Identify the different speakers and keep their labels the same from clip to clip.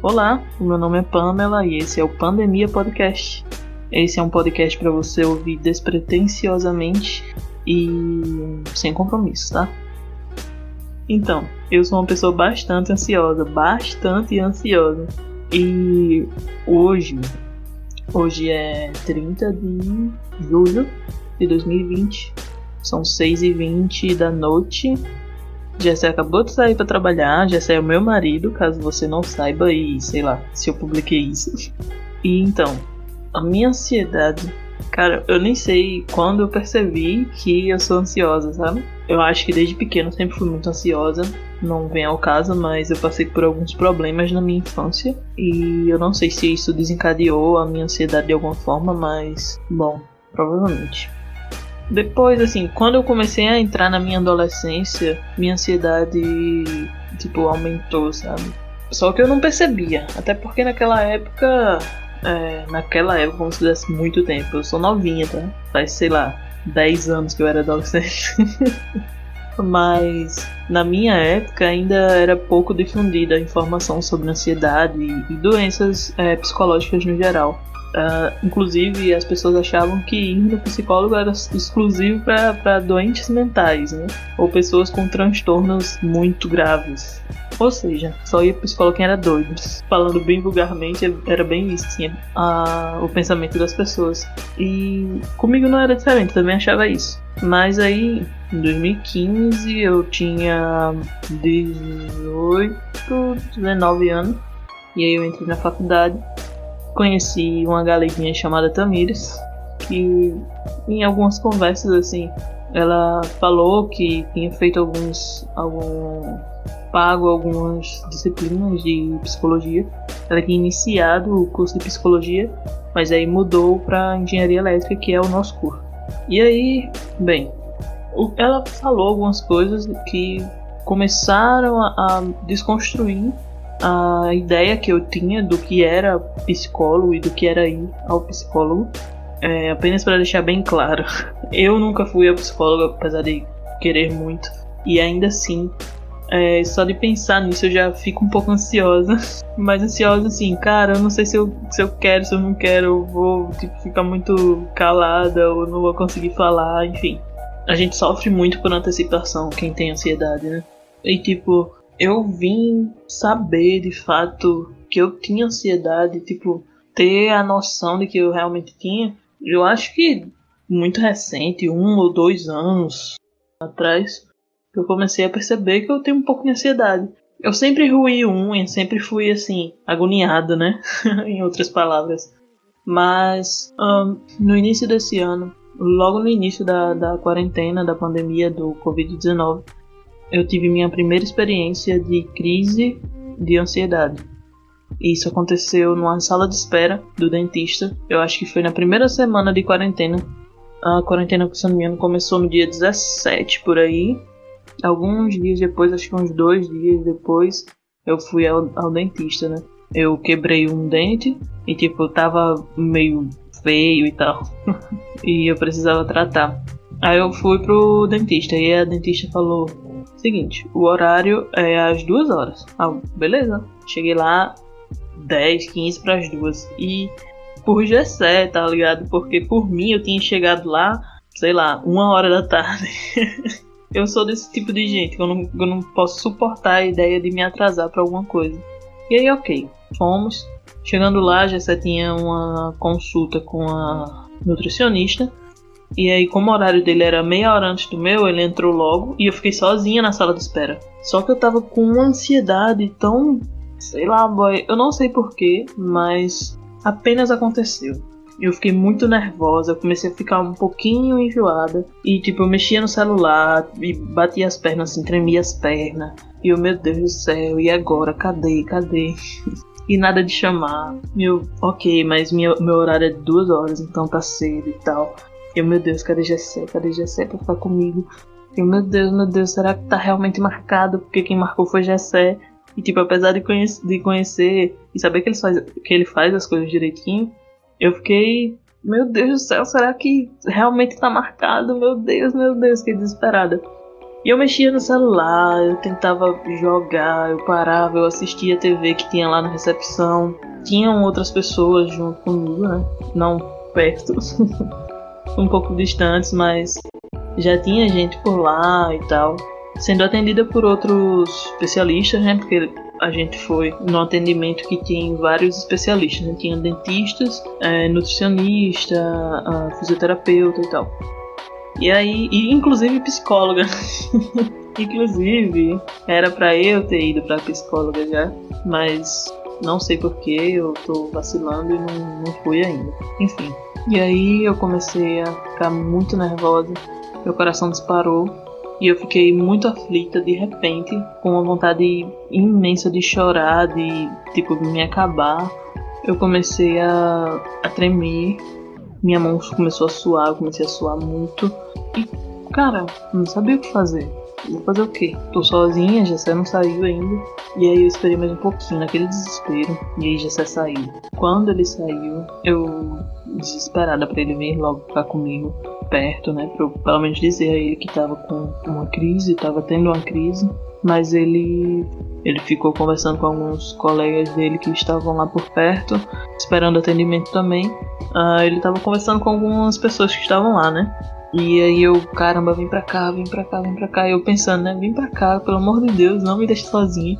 Speaker 1: Olá, meu nome é Pamela e esse é o Pandemia Podcast. Esse é um podcast para você ouvir despretensiosamente e sem compromisso, tá? Então, eu sou uma pessoa bastante ansiosa, bastante ansiosa. E hoje, hoje é 30 de julho de 2020, são 6h20 da noite Jessé acabou de sair para trabalhar, Jessé é o meu marido, caso você não saiba e sei lá se eu publiquei isso. E então, a minha ansiedade, cara, eu nem sei quando eu percebi que eu sou ansiosa, sabe? Eu acho que desde pequeno sempre fui muito ansiosa, não vem ao caso, mas eu passei por alguns problemas na minha infância e eu não sei se isso desencadeou a minha ansiedade de alguma forma, mas bom, provavelmente. Depois, assim, quando eu comecei a entrar na minha adolescência, minha ansiedade, tipo, aumentou, sabe? Só que eu não percebia, até porque naquela época, é, naquela época, como se fizesse muito tempo, eu sou novinha, tá? Faz, sei lá, 10 anos que eu era adolescente. Mas na minha época ainda era pouco difundida a informação sobre ansiedade e, doenças é, psicológicas no geral. Uh, inclusive, as pessoas achavam que ir no psicólogo era exclusivo para doentes mentais, né? Ou pessoas com transtornos muito graves. Ou seja, só ia pro psicólogo quem era doido. Falando bem vulgarmente, era bem isso, assim, a, o pensamento das pessoas. E comigo não era diferente, também achava isso. Mas aí, em 2015, eu tinha 18, 19 anos. E aí eu entrei na faculdade conheci uma galeguinha chamada Tamires, que em algumas conversas assim, ela falou que tinha feito alguns algum pago algumas disciplinas de psicologia. Ela tinha iniciado o curso de psicologia, mas aí mudou para engenharia elétrica, que é o nosso curso. E aí, bem, ela falou algumas coisas que começaram a, a desconstruir a ideia que eu tinha do que era psicólogo e do que era ir ao psicólogo. É, apenas para deixar bem claro, eu nunca fui ao psicólogo, apesar de querer muito, e ainda assim, é, só de pensar nisso eu já fico um pouco ansiosa. Mas ansiosa assim, cara, eu não sei se eu, se eu quero, se eu não quero, eu vou tipo, ficar muito calada ou não vou conseguir falar, enfim. A gente sofre muito por antecipação, quem tem ansiedade, né? E tipo, eu vim saber de fato que eu tinha ansiedade, tipo, ter a noção de que eu realmente tinha, eu acho que muito recente, um ou dois anos atrás, eu comecei a perceber que eu tenho um pouco de ansiedade. Eu sempre ruí unha, sempre fui assim, agoniada, né? em outras palavras. Mas um, no início desse ano, logo no início da, da quarentena, da pandemia do Covid-19, eu tive minha primeira experiência de crise de ansiedade. Isso aconteceu numa sala de espera do dentista. Eu acho que foi na primeira semana de quarentena. A quarentena, se não me engano, começou no dia 17 por aí. Alguns dias depois, acho que uns dois dias depois, eu fui ao, ao dentista, né? Eu quebrei um dente e, tipo, tava meio feio e tal. e eu precisava tratar. Aí eu fui pro dentista e a dentista falou: Seguinte, o horário é às duas horas. Ah, beleza. Cheguei lá 10, 15 para as duas. E por Gessé, tá ligado? Porque por mim eu tinha chegado lá, sei lá, uma hora da tarde. eu sou desse tipo de gente eu não, eu não posso suportar a ideia de me atrasar para alguma coisa. E aí, ok, fomos. Chegando lá, Gessé tinha uma consulta com a nutricionista. E aí, como o horário dele era meia hora antes do meu, ele entrou logo e eu fiquei sozinha na sala de espera. Só que eu tava com uma ansiedade tão. sei lá, boy. Eu não sei porquê, mas apenas aconteceu. Eu fiquei muito nervosa, eu comecei a ficar um pouquinho enjoada. E tipo, eu mexia no celular e batia as pernas assim, tremia as pernas. E eu, meu Deus do céu, e agora? Cadê? Cadê? e nada de chamar. Meu, ok, mas minha, meu horário é de duas horas, então tá cedo e tal. Eu, meu Deus, cadê Gessé? Cadê Gessé pra ficar comigo? Eu, meu Deus, meu Deus, será que tá realmente marcado? Porque quem marcou foi Gessé. E, tipo, apesar de, conhece, de conhecer e saber que ele, faz, que ele faz as coisas direitinho, eu fiquei, meu Deus do céu, será que realmente tá marcado? Meu Deus, meu Deus, que desesperada. E eu mexia no celular, eu tentava jogar, eu parava, eu assistia a TV que tinha lá na recepção. Tinham outras pessoas junto comigo, né? Não perto, um pouco distantes, mas já tinha gente por lá e tal. Sendo atendida por outros especialistas, né? Porque a gente foi no atendimento que tem vários especialistas, né? Tinha dentistas, é, nutricionista, fisioterapeuta e tal. E aí, e inclusive psicóloga. inclusive, era para eu ter ido pra psicóloga já, mas não sei porquê, eu tô vacilando e não, não fui ainda. Enfim. E aí eu comecei a ficar muito nervosa, meu coração disparou e eu fiquei muito aflita de repente, com uma vontade imensa de chorar, de tipo me acabar. Eu comecei a, a tremer, minha mão começou a suar, eu comecei a suar muito. E, cara, não sabia o que fazer. Vou fazer o quê? Tô sozinha, Jessé não saiu ainda. E aí eu esperei mais um pouquinho, naquele desespero. E aí Jessé saiu. Quando ele saiu, eu desesperada para ele vir logo ficar comigo perto, né? Pra eu pelo menos dizer a ele que tava com uma crise, tava tendo uma crise. Mas ele ele ficou conversando com alguns colegas dele que estavam lá por perto, esperando atendimento também. Uh, ele estava conversando com algumas pessoas que estavam lá, né? E aí eu, caramba, vem pra cá, vem pra cá, vem pra cá. E eu pensando, né? Vem pra cá, pelo amor de Deus, não me deixe sozinho.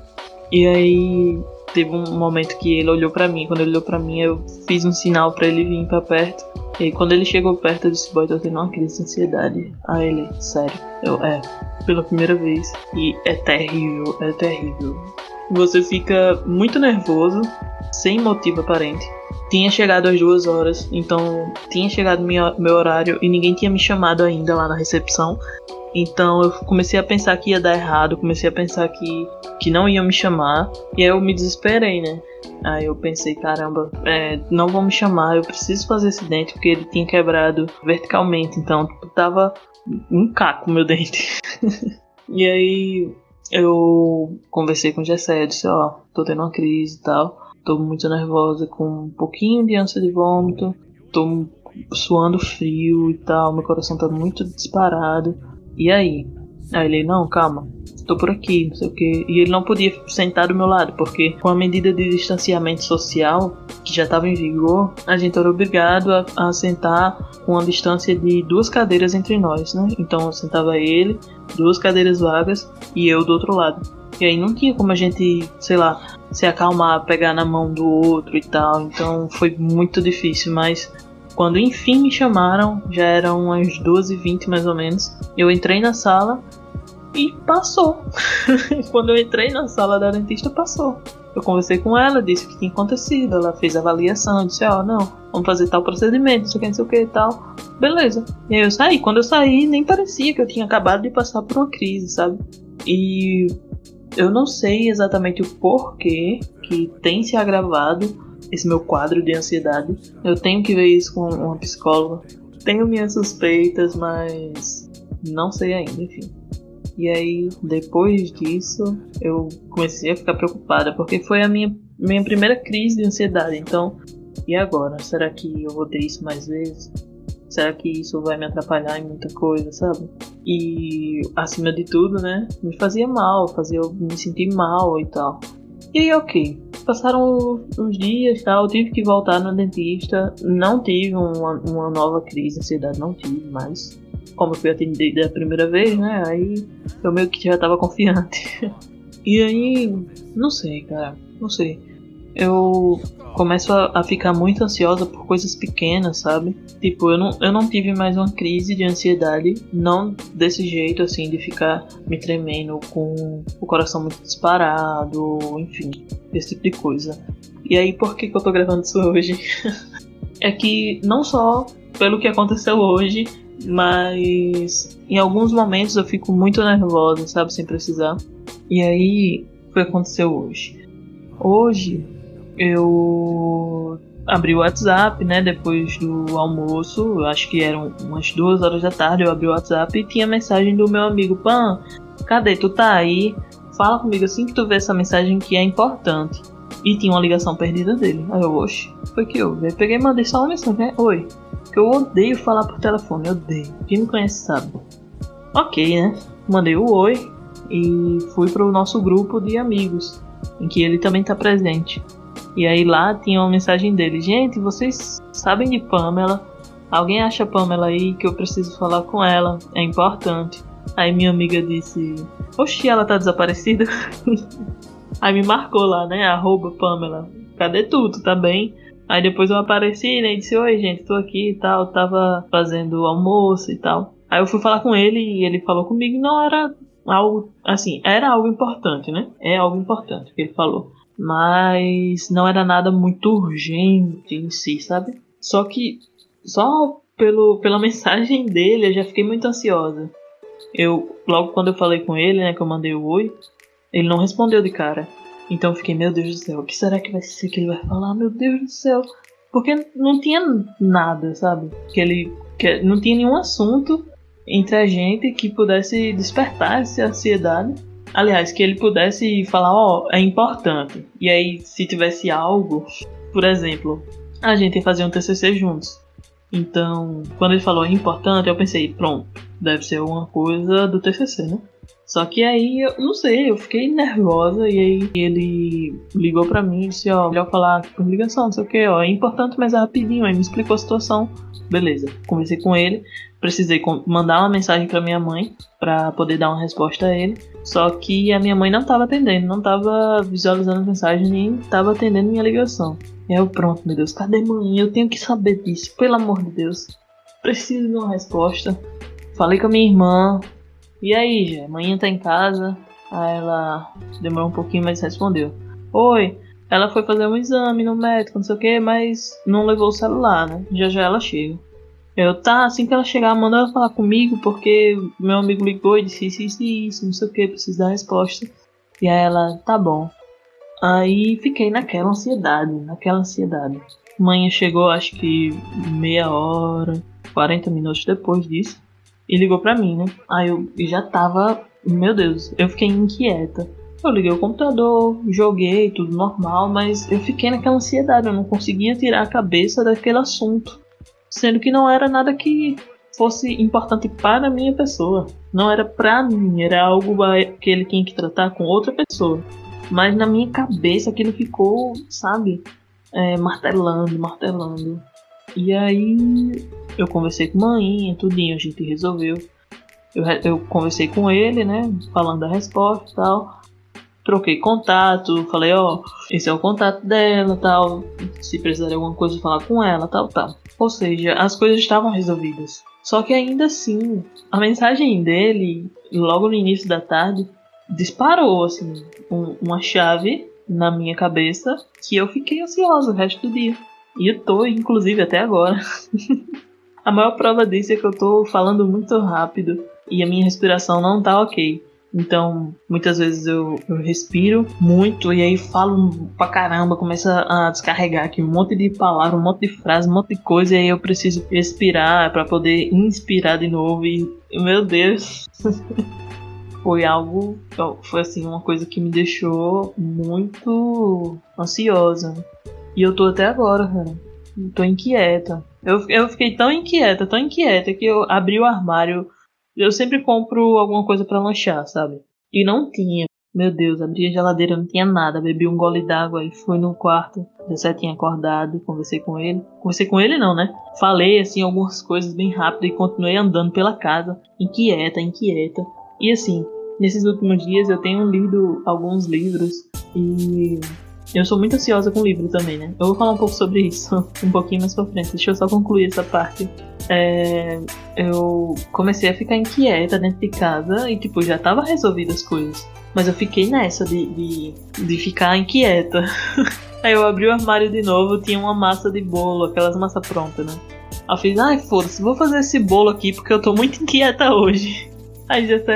Speaker 1: E aí teve um momento que ele olhou para mim. Quando ele olhou para mim, eu fiz um sinal para ele vir para perto. E aí, quando ele chegou perto, eu disse: Boy, tô tendo uma crise de ansiedade. Ah, ele, sério. Eu, é, pela primeira vez. E é terrível, é terrível. Você fica muito nervoso, sem motivo aparente tinha chegado às duas horas, então tinha chegado meu horário e ninguém tinha me chamado ainda lá na recepção. Então eu comecei a pensar que ia dar errado, comecei a pensar que, que não iam me chamar, e aí eu me desesperei, né? Aí eu pensei, caramba, é, não vão me chamar, eu preciso fazer esse dente, porque ele tinha quebrado verticalmente, então tipo, tava um caco meu dente. e aí eu conversei com o Gessé, disse, ó, oh, tô tendo uma crise e tal. Tô muito nervosa, com um pouquinho de ânsia de vômito. Tô suando frio e tal. Meu coração tá muito disparado. E aí? Aí ele, não, calma. Tô por aqui, não sei o que. E ele não podia sentar do meu lado, porque com a medida de distanciamento social que já estava em vigor, a gente era obrigado a, a sentar com uma distância de duas cadeiras entre nós, né? Então sentava ele, duas cadeiras vagas e eu do outro lado. E aí não tinha como a gente, sei lá, se acalmar, pegar na mão do outro e tal. Então foi muito difícil, mas quando enfim me chamaram, já eram umas 12h20 mais ou menos. Eu entrei na sala e passou. quando eu entrei na sala da dentista, passou. Eu conversei com ela, disse o que tinha acontecido. Ela fez a avaliação, disse: Ó, oh, não, vamos fazer tal procedimento, o que, não sei o que e tal. Beleza. E aí eu saí. Quando eu saí, nem parecia que eu tinha acabado de passar por uma crise, sabe? E eu não sei exatamente o porquê que tem se agravado esse meu quadro de ansiedade. Eu tenho que ver isso com uma psicóloga. Tenho minhas suspeitas, mas não sei ainda, enfim. E aí, depois disso, eu comecei a ficar preocupada, porque foi a minha, minha primeira crise de ansiedade. Então, e agora? Será que eu vou ter isso mais vezes? Será que isso vai me atrapalhar em muita coisa, sabe? E acima de tudo, né, me fazia mal, fazia eu me sentir mal e tal. E ok, passaram uns dias tal, eu tive que voltar no dentista, não tive uma, uma nova crise de ansiedade, não tive mais. Como fui atendida a primeira vez, né, aí eu meio que já tava confiante. e aí, não sei, cara, não sei eu começo a, ficar muito ansiosa por coisas pequenas, sabe? Tipo, eu não, eu não tive mais uma crise de ansiedade, não desse jeito, assim, de ficar me tremendo com o coração muito disparado, enfim, esse tipo de coisa. E aí, por que, que eu tô gravando isso hoje? é que não só pelo que aconteceu hoje, mas em alguns momentos eu fico muito nervosa, sabe? Sem precisar. E aí, o que aconteceu hoje? Hoje eu abri o WhatsApp, né? Depois do almoço, acho que eram umas duas horas da tarde, eu abri o WhatsApp e tinha mensagem do meu amigo Pan. Cadê? Tu tá aí? Fala comigo assim que tu vê essa mensagem que é importante. E tinha uma ligação perdida dele. Aí eu, oxe, foi que eu. Aí peguei e mandei só uma mensagem, né? Oi. Que eu odeio falar por telefone, eu odeio. Quem me conhece sabe. Ok, né? mandei o oi e fui para o nosso grupo de amigos, em que ele também está presente. E aí lá tinha uma mensagem dele: Gente, vocês sabem de Pamela? Alguém acha Pamela aí que eu preciso falar com ela? É importante. Aí minha amiga disse: Oxi, ela tá desaparecida? aí me marcou lá, né? Arroba Pamela. Cadê tu? Tu tá bem? Aí depois eu apareci, né? E disse: Oi, gente, tô aqui e tal. Tava fazendo almoço e tal. Aí eu fui falar com ele e ele falou comigo. Não era algo assim, era algo importante, né? É algo importante que ele falou. Mas não era nada muito urgente em si, sabe? Só que só pelo, pela mensagem dele eu já fiquei muito ansiosa. Eu, logo quando eu falei com ele, né, que eu mandei o oi, ele não respondeu de cara. Então eu fiquei, meu Deus do céu, o que será que vai ser que ele vai falar? Meu Deus do céu. Porque não tinha nada, sabe? Que ele. Que não tinha nenhum assunto entre a gente que pudesse despertar essa ansiedade. Aliás, que ele pudesse falar, ó, oh, é importante. E aí, se tivesse algo, por exemplo, a gente ia fazer um TCC juntos. Então, quando ele falou importante, eu pensei, pronto, deve ser alguma coisa do TCC, né? Só que aí, eu não sei, eu fiquei nervosa e aí ele ligou pra mim e disse, ó, melhor falar por ligação, não sei o que, ó, é importante, mas é rapidinho. Aí me explicou a situação. Beleza, conversei com ele, precisei mandar uma mensagem para minha mãe para poder dar uma resposta a ele. Só que a minha mãe não estava atendendo, não estava visualizando a mensagem nem estava atendendo minha ligação. E eu, pronto, meu Deus, cadê mãe? Eu tenho que saber disso, pelo amor de Deus. Preciso de uma resposta. Falei com a minha irmã. E aí, já? Amanhã tá em casa? Aí ela demorou um pouquinho, mas respondeu. Oi, ela foi fazer um exame no médico, não sei o que, mas não levou o celular, né? Já já ela chega. Eu, tá, assim que ela chegar, manda ela falar comigo, porque meu amigo ligou e disse isso, isso, isso, não sei o que, preciso dar resposta. E aí ela, tá bom. Aí fiquei naquela ansiedade, naquela ansiedade. Manhã chegou, acho que meia hora, 40 minutos depois disso, e ligou pra mim, né? Aí eu já tava, meu Deus, eu fiquei inquieta. Eu liguei o computador, joguei, tudo normal, mas eu fiquei naquela ansiedade, eu não conseguia tirar a cabeça daquele assunto. Sendo que não era nada que fosse importante para a minha pessoa. Não era pra mim, era algo que ele tinha que tratar com outra pessoa. Mas na minha cabeça aquilo ficou, sabe, é, martelando, martelando. E aí eu conversei com a mãe, tudinho, a gente resolveu. Eu, eu conversei com ele, né, falando da resposta e tal. Troquei contato, falei, ó, oh, esse é o contato dela, tal. Se precisar de alguma coisa, falar com ela, tal, tal. Ou seja, as coisas estavam resolvidas. Só que ainda assim, a mensagem dele, logo no início da tarde, disparou assim um, uma chave na minha cabeça que eu fiquei ansiosa o resto do dia. E eu tô, inclusive, até agora. a maior prova disso é que eu tô falando muito rápido e a minha respiração não tá ok. Então, muitas vezes eu, eu, respiro muito e aí falo pra caramba, começa a descarregar aqui um monte de palavras, um monte de frases, um monte de coisa, e aí eu preciso respirar para poder inspirar de novo. E, meu Deus, foi algo, foi assim, uma coisa que me deixou muito ansiosa. E eu tô até agora, cara. Tô inquieta. Eu, eu fiquei tão inquieta, tão inquieta, que eu abri o armário eu sempre compro alguma coisa para lanchar, sabe? E não tinha. Meu Deus, abri a geladeira, não tinha nada. Bebi um gole d'água e fui no quarto. Já tinha acordado, conversei com ele. Conversei com ele não, né? Falei assim algumas coisas bem rápido e continuei andando pela casa, inquieta, inquieta. E assim, nesses últimos dias eu tenho lido alguns livros e eu sou muito ansiosa com livro também, né? Eu vou falar um pouco sobre isso um pouquinho mais pra frente. Deixa eu só concluir essa parte. É, eu comecei a ficar inquieta dentro de casa e, tipo, já tava resolvidas as coisas. Mas eu fiquei nessa de, de, de ficar inquieta. Aí eu abri o armário de novo, tinha uma massa de bolo, aquelas massas prontas, né? Aí eu fiz, ai, foda-se, vou fazer esse bolo aqui porque eu tô muito inquieta hoje. Aí já tá,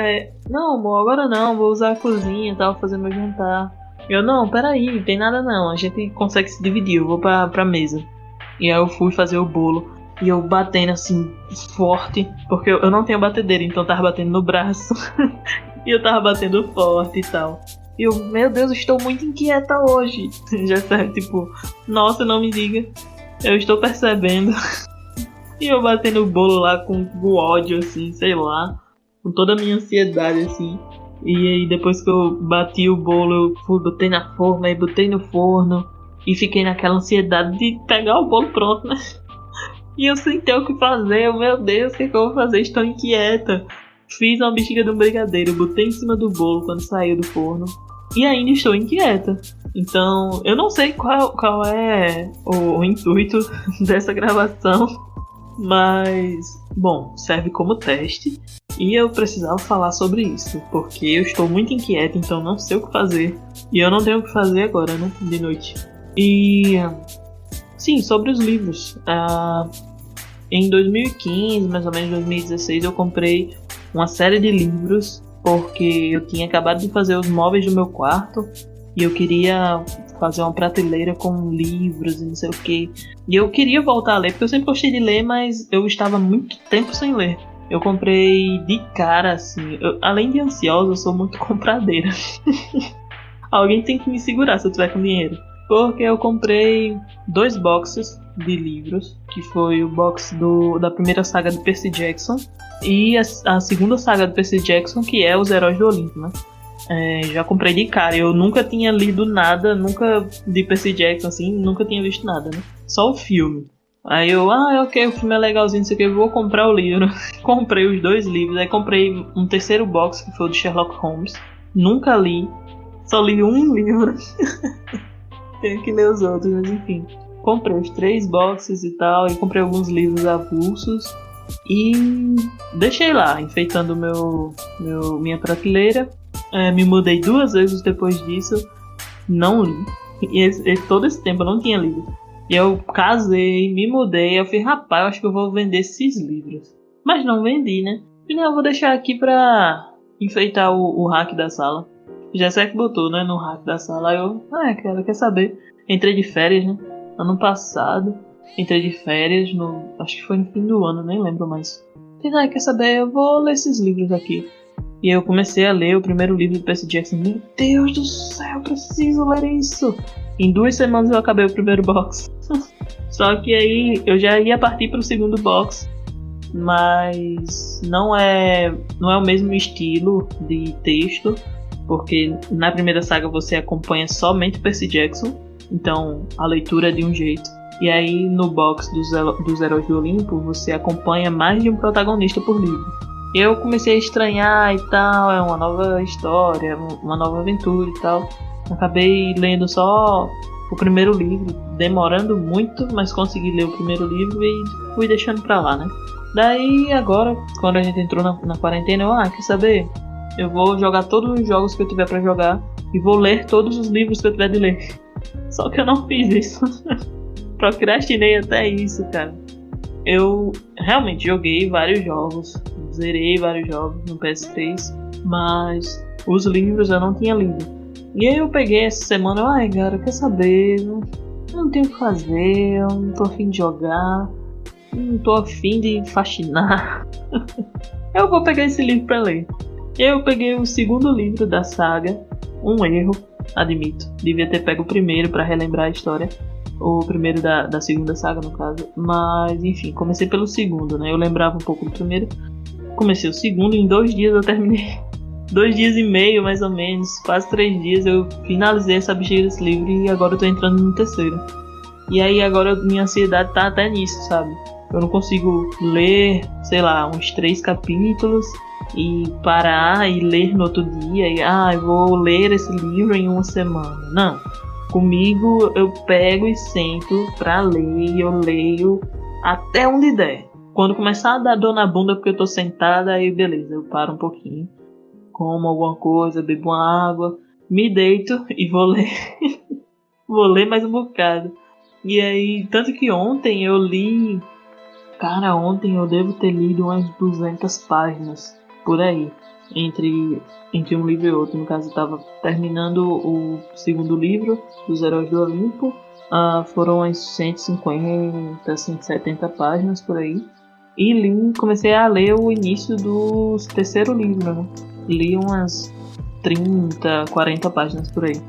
Speaker 1: não, amor, agora não, vou usar a cozinha e tal, fazer meu jantar. Eu, não, peraí, tem nada não. A gente consegue se dividir, eu vou pra, pra mesa. E aí eu fui fazer o bolo. E eu batendo assim, forte. Porque eu, eu não tenho batedeira, então eu tava batendo no braço. e eu tava batendo forte e tal. E eu, meu Deus, estou muito inquieta hoje. Já sabe, tipo, nossa, não me diga. Eu estou percebendo. e eu batendo o bolo lá com o ódio, assim, sei lá. com toda a minha ansiedade, assim. E aí depois que eu bati o bolo, eu fui, botei na forma, e botei no forno. E fiquei naquela ansiedade de pegar o bolo pronto, né? E eu sem ter o que fazer, eu, meu Deus, o que, é que eu vou fazer? Estou inquieta. Fiz uma bexiga de um brigadeiro, botei em cima do bolo quando saiu do forno. E ainda estou inquieta. Então, eu não sei qual, qual é o, o intuito dessa gravação. Mas, bom, serve como teste. E eu precisava falar sobre isso, porque eu estou muito inquieta, então não sei o que fazer. E eu não tenho o que fazer agora, né? De noite. E. Sim, sobre os livros. Uh, em 2015, mais ou menos 2016, eu comprei uma série de livros porque eu tinha acabado de fazer os móveis do meu quarto e eu queria fazer uma prateleira com livros e não sei o que. E eu queria voltar a ler, porque eu sempre gostei de ler, mas eu estava muito tempo sem ler. Eu comprei de cara, assim. Eu, além de ansiosa, eu sou muito compradeira. Alguém tem que me segurar se eu tiver com dinheiro. Porque eu comprei dois boxes de livros, que foi o box do, da primeira saga de Percy Jackson e a, a segunda saga do Percy Jackson, que é Os Heróis do Olimpo, né? É, já comprei de cara. Eu nunca tinha lido nada, nunca de Percy Jackson, assim, nunca tinha visto nada, né? Só o filme. Aí eu, ah, ok, o filme é legalzinho, não sei o que, vou comprar o livro. comprei os dois livros, aí comprei um terceiro box, que foi o de Sherlock Holmes. Nunca li, só li um livro. Tenho que ler os outros, mas enfim. Comprei os três boxes e tal, e comprei alguns livros avulsos. E deixei lá, enfeitando meu, meu minha prateleira. É, me mudei duas vezes depois disso, não li. E esse, todo esse tempo eu não tinha lido. E eu casei, me mudei, eu falei, rapaz, eu acho que eu vou vender esses livros. Mas não vendi, né? E não, eu vou deixar aqui pra enfeitar o, o hack da sala. Já sei que botou, né, no hack da sala. Aí eu, ah, cara, quer saber? Entrei de férias, né? Ano passado. Entrei de férias no. Acho que foi no fim do ano, nem lembro mais. Falei, ah, quer saber? Eu vou ler esses livros aqui. E eu comecei a ler o primeiro livro do Percy Jackson. Meu Deus do céu, preciso ler isso! Em duas semanas eu acabei o primeiro box. Só que aí eu já ia partir para o segundo box, mas não é não é o mesmo estilo de texto, porque na primeira saga você acompanha somente Percy Jackson, então a leitura é de um jeito. E aí no box dos, dos Heróis do Olimpo você acompanha mais de um protagonista por livro. Eu comecei a estranhar e tal, é uma nova história, uma nova aventura e tal. Acabei lendo só o primeiro livro, demorando muito, mas consegui ler o primeiro livro e fui deixando pra lá, né? Daí agora, quando a gente entrou na, na quarentena, eu, ah, quer saber? Eu vou jogar todos os jogos que eu tiver para jogar e vou ler todos os livros que eu tiver de ler. Só que eu não fiz isso. Procrastinei até isso, cara. Eu realmente joguei vários jogos, zerei vários jogos no PS3, mas os livros eu não tinha lido. E aí eu peguei essa semana, ai cara, quer saber? Eu não tenho o que fazer, eu não tô afim de jogar, não tô afim de fascinar. eu vou pegar esse livro pra ler. E aí eu peguei o segundo livro da saga, um erro, admito. Devia ter pego o primeiro para relembrar a história. O primeiro da, da segunda saga, no caso. Mas, enfim, comecei pelo segundo, né? Eu lembrava um pouco do primeiro. Comecei o segundo, em dois dias eu terminei dois dias e meio, mais ou menos, quase três dias, eu finalizei essa bexiga desse livro e agora eu tô entrando no terceiro. E aí agora minha ansiedade tá até nisso, sabe? Eu não consigo ler, sei lá, uns três capítulos e parar e ler no outro dia e ah, eu vou ler esse livro em uma semana. Não. Comigo eu pego e sento pra ler e eu leio até onde der. Quando começar a dar dor na bunda porque eu tô sentada, aí beleza, eu paro um pouquinho como alguma coisa, bebo uma água, me deito e vou ler. vou ler mais um bocado. E aí, tanto que ontem eu li. Cara, ontem eu devo ter lido umas 200 páginas por aí. Entre, entre um livro e outro. No caso, eu estava terminando o segundo livro dos Heróis do Olimpo. Uh, foram umas 150, 170 páginas por aí. E li, comecei a ler o início do terceiro livro, né? Li umas 30, 40 páginas por aí.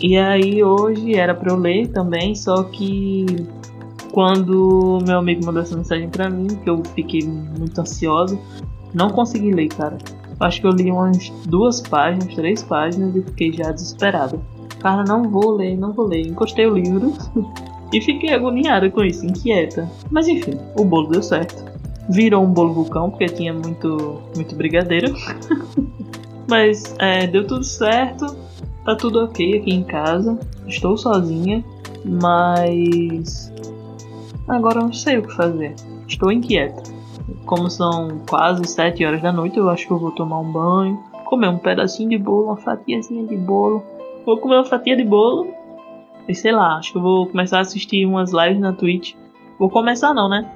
Speaker 1: E aí hoje era para eu ler também, só que quando meu amigo mandou essa mensagem para mim, que eu fiquei muito ansiosa, Não consegui ler, cara. Acho que eu li umas duas páginas, três páginas e fiquei já desesperado. Cara, não vou ler, não vou ler. Encostei o livro e fiquei agoniada com isso, inquieta. Mas enfim, o bolo deu certo. Virou um bolo vulcão, porque tinha muito, muito brigadeiro. Mas é, deu tudo certo. Tá tudo ok aqui em casa. Estou sozinha. Mas. Agora não sei o que fazer. Estou inquieta. Como são quase 7 horas da noite, eu acho que eu vou tomar um banho, comer um pedacinho de bolo, uma fatiazinha de bolo. Vou comer uma fatia de bolo. E sei lá, acho que eu vou começar a assistir umas lives na Twitch. Vou começar não, né?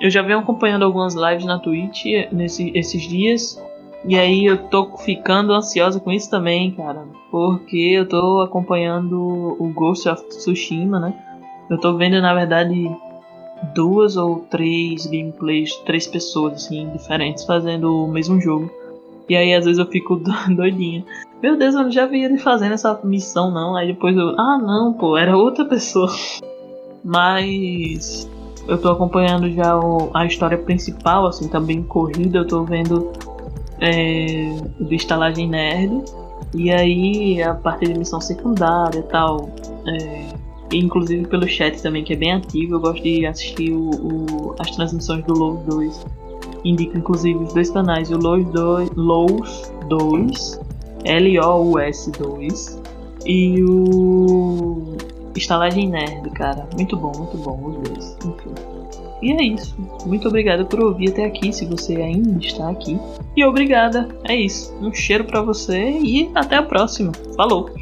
Speaker 1: Eu já venho acompanhando algumas lives na Twitch nesse, esses dias. E aí eu tô ficando ansiosa com isso também, cara. Porque eu tô acompanhando o Ghost of Tsushima, né? Eu tô vendo, na verdade, duas ou três gameplays, três pessoas, assim, diferentes fazendo o mesmo jogo. E aí às vezes eu fico doidinha. Meu Deus, eu já vi ele fazendo essa missão, não. Aí depois eu. Ah, não, pô, era outra pessoa. Mas. Eu tô acompanhando já o, a história principal, assim, tá bem corrida. Eu tô vendo é, do Estalagem Nerd. E aí a parte de missão secundária e tal. É, inclusive pelo chat também, que é bem ativo. Eu gosto de assistir o, o, as transmissões do Low 2. Indico inclusive os dois canais, o Low 2, Lows 2, L-O-U-S 2 e o Estalagem Nerd, cara. Muito bom, muito bom os dois. Enfim. E é isso. Muito obrigado por ouvir até aqui, se você ainda está aqui. E obrigada. É isso. Um cheiro para você e até a próxima. Falou!